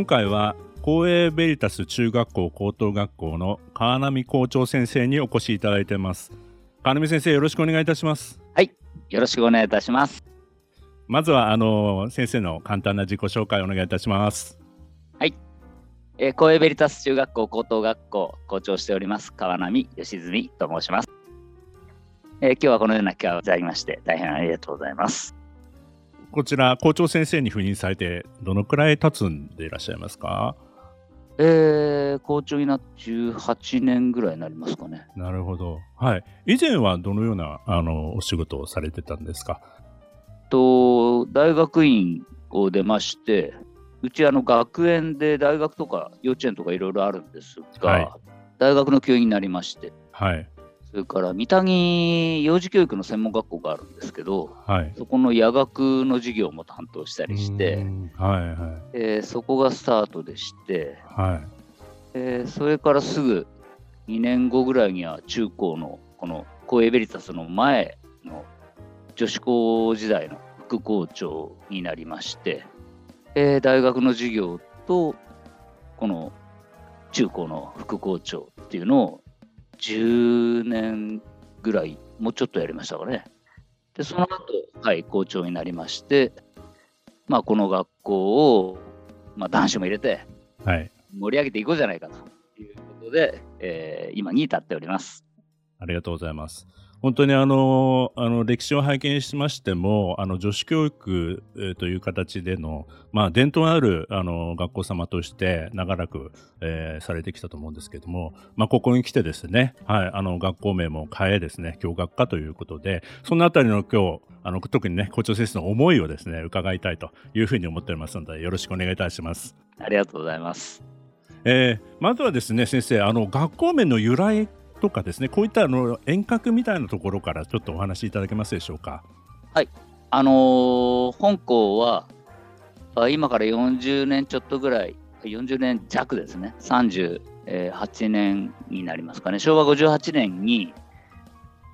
今回は公営ベリタス中学校高等学校の川波校長先生にお越しいただいています。川波先生よろしくお願いいたします。はい。よろしくお願いいたします。まずはあの先生の簡単な自己紹介をお願いいたします。はい、えー、公営ベリタス中学校高等学校校長しております川波義純と申します、えー、今日はこのような機会をいただきまして大変ありがとうございますこちら、校長先生に赴任されて、どのくらい経つんでいらっしゃいますか？えー、校長になって18年ぐらいになりますかね。なるほど。はい。以前はどのようなあのお仕事をされてたんですか？と、大学院を出まして、うちあの学園で大学とか幼稚園とかいろいろあるんですが、はい、大学の教員になりまして、はい、それから三谷幼児教育の専門学校があるんですけど、はい、そこの夜学の授業も担当したりして、はいはい。えー、そこがスタートでして、はい。えー、それからすぐ2年後ぐらいには中高のこのコエベリタスの前の女子高時代の副校長になりまして、えー、大学の授業とこの中高の副校長っていうのを10年ぐらい、もうちょっとやりましたかね。で、その後、はい、校長になりまして、まあ、この学校を、まあ、男子も入れて、はい、盛り上げていこうじゃないかということで、えー、今に至っております。ありがとうございます。本当にあの、あの、歴史を拝見しましても、あの、女子教育、えー、という形での、まあ、伝統ある、あの、学校様として長らく、えー、されてきたと思うんですけども、まあ、ここに来てですね、はい、あの、学校名も変えですね、教学科ということで、そのあたりの今日、あの、特にね、校長先生の思いをですね、伺いたいというふうに思っておりますので、よろしくお願いいたします。ありがとうございます。えー、まずはですね、先生、あの、学校名の由来とかですねこういったあの遠隔みたいなところからちょっとお話しいただけますでしょうか？はいあのー、本校は今から40年ちょっとぐらい40年弱ですね38年になりますかね昭和58年に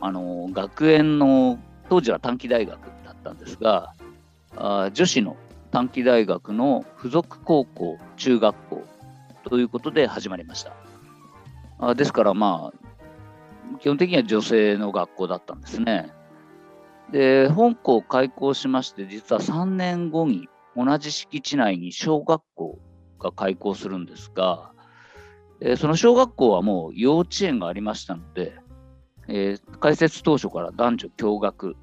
あのー、学園の当時は短期大学だったんですがあ女子の短期大学の附属高校中学校ということで始まりました。あですからまあ基本的には女性の学校だったんですね。で、本校を開校しまして、実は3年後に同じ敷地内に小学校が開校するんですが、えー、その小学校はもう幼稚園がありましたので、えー、開設当初から男女共学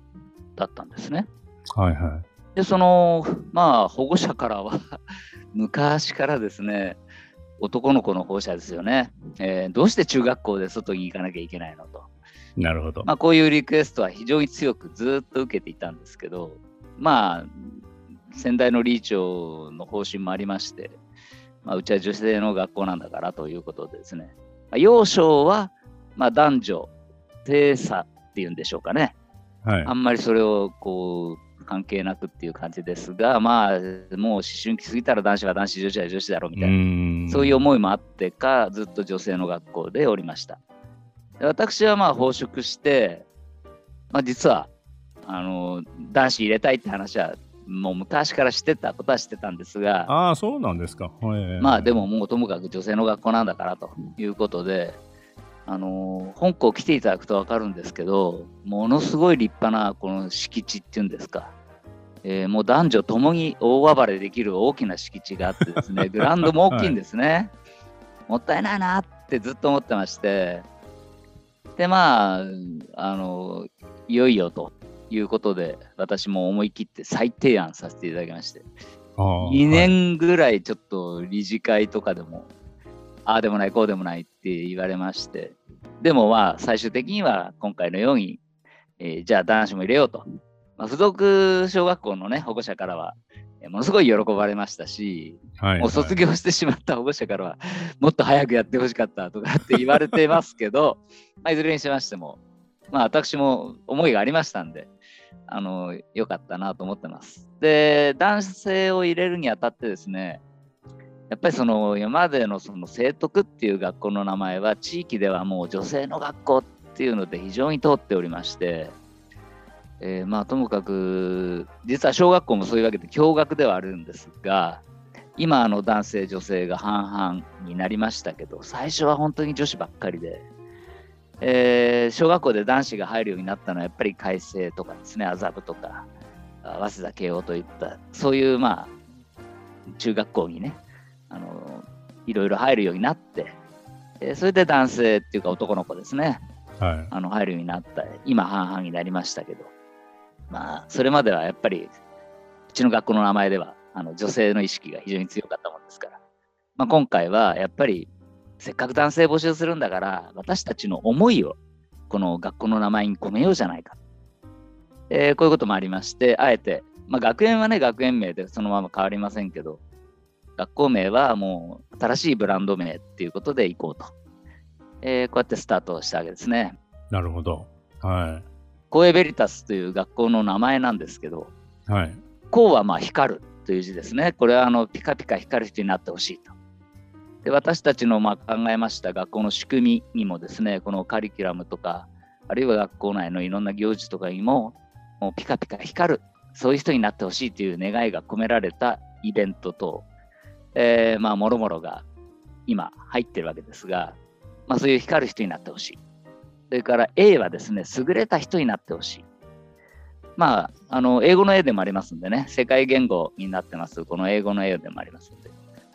だったんですね。はいはい。で、その、まあ、保護者からは 昔からですね、男の子の放射ですよね、えー、どうして中学校で外に行かなきゃいけないのと。なるほど。まあ、こういうリクエストは非常に強くずっと受けていたんですけど、まあ、先代の理事長の方針もありまして、まあ、うちは女性の学校なんだからということでですね、まあ、幼少は、まあ、男女、性差っていうんでしょうかね。はい、あんまりそれをこう関係なくっていう感じですが、まあ、もう思春期過ぎたら男子は男子、女子は女子だろうみたいな、そういう思いもあってか、ずっと女性の学校でおりました。私はまあ奉職して、まあ、実はあの男子入れたいって話はもう昔から知ってたことは知ってたんですが、ああ、そうなんですか。まあでももうともかく女性の学校なんだからということで、あの本校来ていただくと分かるんですけど、ものすごい立派なこの敷地っていうんですか、えー、もう男女ともに大暴れできる大きな敷地があってですね、グラウンドも大きいんですね。はい、もったいないなってずっと思ってまして、で、まあ、あの、いよいよということで、私も思い切って再提案させていただきまして、2年ぐらいちょっと理事会とかでも、ああでもない、こうでもないって言われまして、でもまあ、最終的には今回のように、えー、じゃあ男子も入れようとまあ、付属小学校のね、保護者からは、ものすごい喜ばれましたし、はい、もう卒業してしまった保護者からは、もっと早くやってほしかったとかって言われてますけど、まあ、いずれにしましても、まあ、私も思いがありましたんで、あの、良かったなと思ってます。で、男性を入れるにあたってですね、やっぱりその今までのその聖徳っていう学校の名前は地域ではもう女性の学校っていうので非常に通っておりまして、えー、まあともかく実は小学校もそういうわけで共学ではあるんですが今あの男性女性が半々になりましたけど最初は本当に女子ばっかりで、えー、小学校で男子が入るようになったのはやっぱり改正とかですね麻布とか早稲田慶応といったそういうまあ中学校にねあのいろいろ入るようになって、えー、それで男性っていうか男の子ですね、はい、あの入るようになった今半々になりましたけどまあ、それまではやっぱり、うちの学校の名前では、あの女性の意識が非常に強かったもんですから、まあ、今回はやっぱり、せっかく男性募集するんだから、私たちの思いを、この学校の名前に込めようじゃないか。えー、こういうこともありまして、あえて、まあ、学園はね、学園名でそのまま変わりませんけど、学校名はもう新しいブランド名っていうことでいこうと。えー、こうやってスタートしたわけですね。なるほど。はい。コエベリタスという学校の名前なんですけど、はい、コウはまあ光るという字ですね。これはあのピカピカ光る人になってほしいと。で私たちのまあ考えました学校の仕組みにもですね、このカリキュラムとか、あるいは学校内のいろんな行事とかにも、もうピカピカ光る、そういう人になってほしいという願いが込められたイベントと、えー、まあ、もろもろが今入ってるわけですが、まあ、そういう光る人になってほしい。それから A はですね、優れた人になってほしい。まあ、あの、英語の A でもありますんでね、世界言語になってます、この英語の A でもありますんで、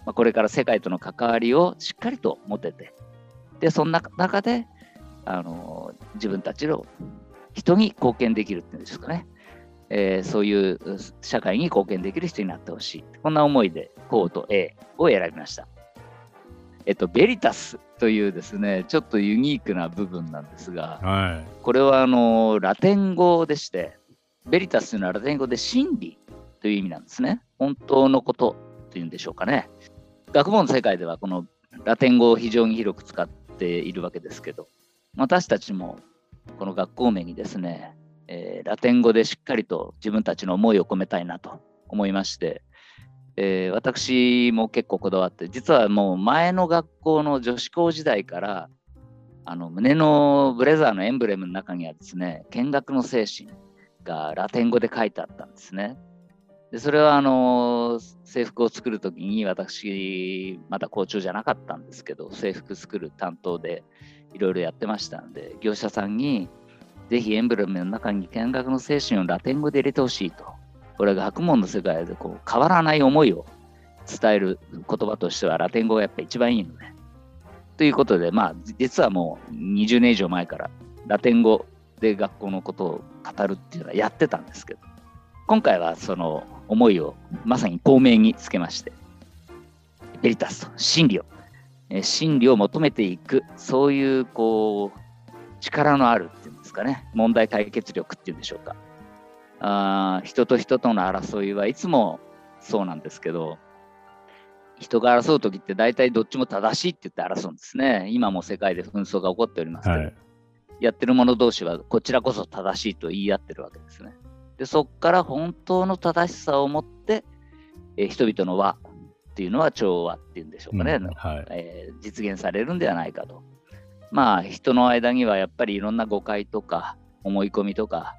まあ、これから世界との関わりをしっかりと持てて、で、そんな中で、あの、自分たちの人に貢献できるっていうんですかね、えー、そういう社会に貢献できる人になってほしい。こんな思いで、コーと A を選びました。えっと、ベリタスというですね、ちょっとユニークな部分なんですが、はい、これはあのラテン語でして、ベリタスというのはラテン語で真理という意味なんですね。本当のことというんでしょうかね。学問の世界ではこのラテン語を非常に広く使っているわけですけど、私たちもこの学校名にですね、えー、ラテン語でしっかりと自分たちの思いを込めたいなと思いまして、えー、私も結構こだわって、実はもう前の学校の女子校時代から、あの胸のブレザーのエンブレムの中にはですね、見学の精神がラテン語で書いてあったんですね。でそれはあの制服を作るときに私、まだ校長じゃなかったんですけど、制服作る担当でいろいろやってましたんで、業者さんにぜひエンブレムの中に見学の精神をラテン語で入れてほしいと。これが学問の世界でこう変わらない思いを伝える言葉としてはラテン語がやっぱ一番いいのね。ということで、まあ、実はもう20年以上前からラテン語で学校のことを語るっていうのはやってたんですけど、今回はその思いをまさに透明につけまして、ベリタスと真理を、真理を求めていく、そういうこう力のあるっていうんですかね、問題解決力っていうんでしょうか。あ人と人との争いはいつもそうなんですけど、人が争う時って大体どっちも正しいって言って争うんですね。今も世界で紛争が起こっておりますけど、はい、やってる者同士はこちらこそ正しいと言い合ってるわけですね。で、そこから本当の正しさを持って、え人々の和っていうのは調和っていうんでしょうかね、うんはい、えー、実現されるんではないかと。まあ人の間にはやっぱりいろんな誤解とか思い込みとか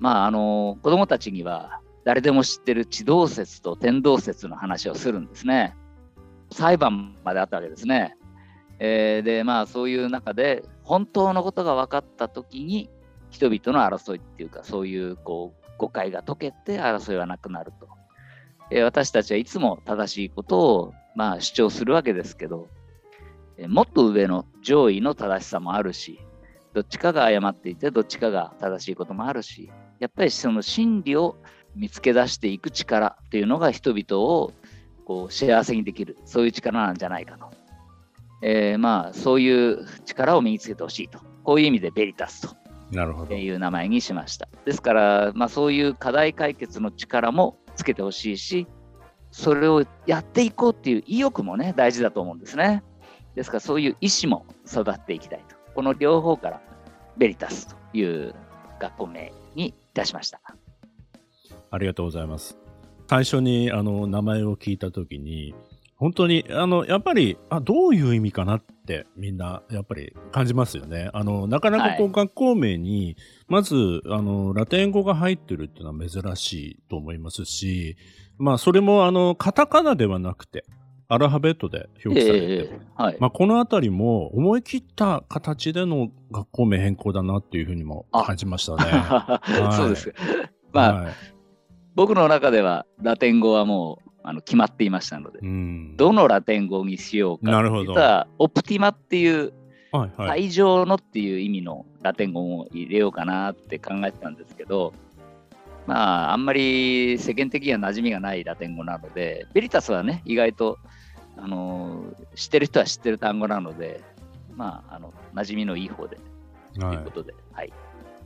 まあ、あの子供たちには誰でも知ってる地動説と天動説の話をするんですね。裁判まであったわけですね。えー、でまあそういう中で本当のことが分かった時に人々の争いっていうかそういうこう誤解が解けて争いはなくなると。えー、私たちはいつも正しいことをまあ主張するわけですけど、えー、もっと上の上位の正しさもあるしどっちかが誤っていてどっちかが正しいこともあるしやっぱりその真理を見つけ出していく力っていうのが人々をこう幸せにできるそういう力なんじゃないかと、えー、まあそういう力を身につけてほしいと。こういう意味でベリタスと。いう名前にしました。ですから、まあ、そういう課題解決の力もつけてほしいし、それをやっていこうっていう意欲もね、大事だと思うんですね。ですからそういう意思も育っていきたいと。この両方からベリタスという学校名にいたしました。ありがとうございます。最初にあの名前を聞いたときに、本当に、あの、やっぱり、あ、どういう意味かなってみんな、やっぱり感じますよね。あの、なかなかこう、学校名に、まず、あの、ラテン語が入ってるっていうのは珍しいと思いますし、まあ、それも、あの、カタカナではなくて、アルファベットで表記されて、えー、はい、まあ、このあたりも思い切った形での学校名変更だなっていうふうにも感じましたね。はい、そうです。まあ、はい、僕の中ではラテン語はもうあの決まっていましたので、うん、どのラテン語にしようか。なるほど。実は、オプティマっていう、はいはい、最上のっていう意味のラテン語も入れようかなって考えてたんですけど、まあ、あんまり世間的には馴染みがないラテン語なので、ベリタスはね、意外とあの知ってる人は知ってる単語なので、まあ、あの馴染みのいい方で、ということで、はい。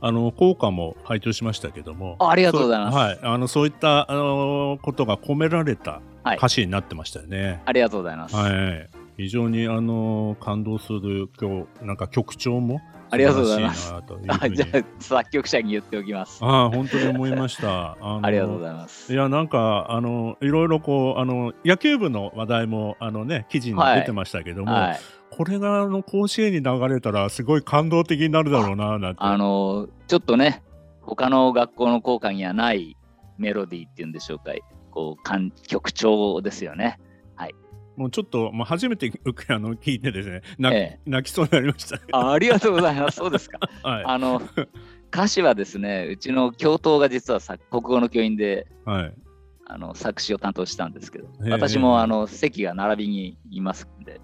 あの効果も拝聴しましたけども。ありがとうございます。はい、あのそういったあのことが込められた歌詞になってましたよね、はい、ありがとうございます、はい、非常にあの感動する今日なんか曲調もありがとうございます。あじゃあ作曲者に言っておきます。あ本当に思いました。あありがとうございます。いやなんかあのいろいろこうあの野球部の話題もあのね記事に出てましたけども、はいはい、これがあの甲子園に流れたらすごい感動的になるだろうななんて。あのちょっとね他の学校の校歌にはないメロディーっていうんでしょうか。こう曲調ですよね。もうちょっと、まあ、初めてあの聞いてですね泣,、ええ、泣きそうになりました、あ。ありがとうございます。そうですか。はい、あの歌詞はですね、うちの教頭が実は国語の教員で、はい、あの作詞を担当したんですけど、私もあの席が並びにいますんで、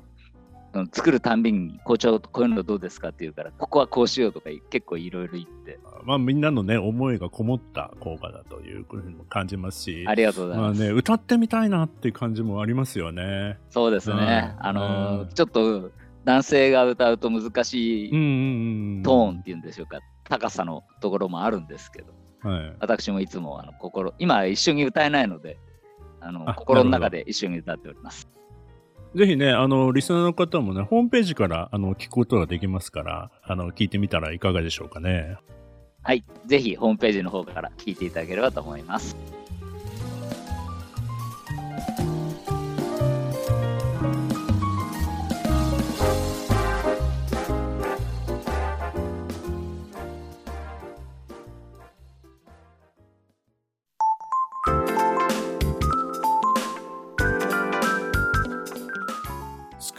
作るたんびに校長こういうのどうですかって言うからここはこうしようとか結構いろいろ言って。まあみんなのね思いがこもった効果だというふうにも感じますし。ありがとうございます、まあね、歌ってみたいなっていう感じもありますよね。そうですね、あのちょっと男性が歌うと難しいトーンっていうんでしょうか。高さのところもあるんですけど、はい、私もいつもあの心今一緒に歌えないのであの心の中で一緒に歌っておりますぜひね、あの、リスナーの方もね、ホームページから、あの、聞くことができますから、あの、聞いてみたらいかがでしょうかね。はい。ぜひ、ホームページの方から聞いていただければと思います。